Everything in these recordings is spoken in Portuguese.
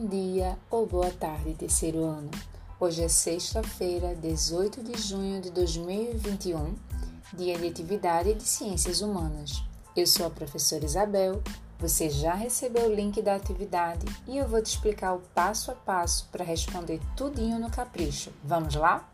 bom dia ou boa tarde, terceiro ano. Hoje é sexta-feira, 18 de junho de 2021, dia de atividade de ciências humanas. Eu sou a professora Isabel. Você já recebeu o link da atividade e eu vou te explicar o passo a passo para responder tudinho no capricho. Vamos lá?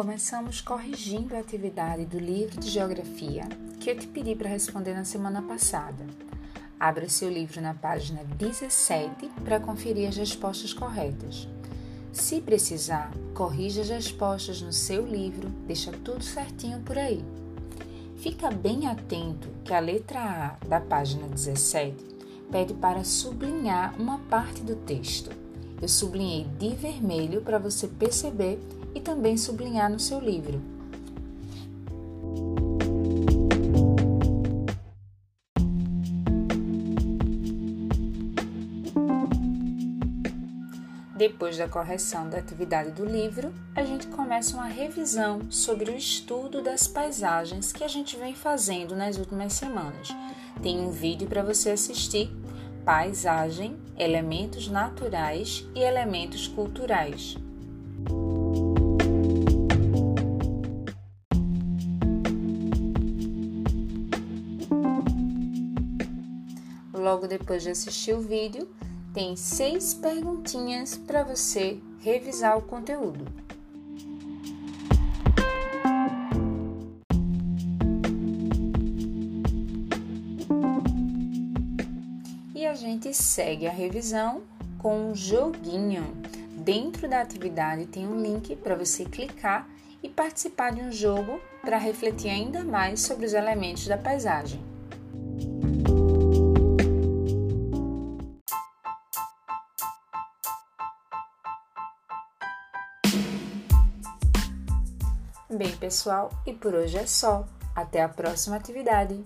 Começamos corrigindo a atividade do livro de Geografia que eu te pedi para responder na semana passada. Abra seu livro na página 17 para conferir as respostas corretas. Se precisar, corrija as respostas no seu livro, deixa tudo certinho por aí. Fica bem atento que a letra A da página 17 pede para sublinhar uma parte do texto. Eu sublinhei de vermelho para você perceber e também sublinhar no seu livro. Depois da correção da atividade do livro, a gente começa uma revisão sobre o estudo das paisagens que a gente vem fazendo nas últimas semanas. Tem um vídeo para você assistir: Paisagem, elementos naturais e elementos culturais. Logo depois de assistir o vídeo, tem seis perguntinhas para você revisar o conteúdo. E a gente segue a revisão com um joguinho. Dentro da atividade tem um link para você clicar e participar de um jogo para refletir ainda mais sobre os elementos da paisagem. Bem, pessoal, e por hoje é só. Até a próxima atividade!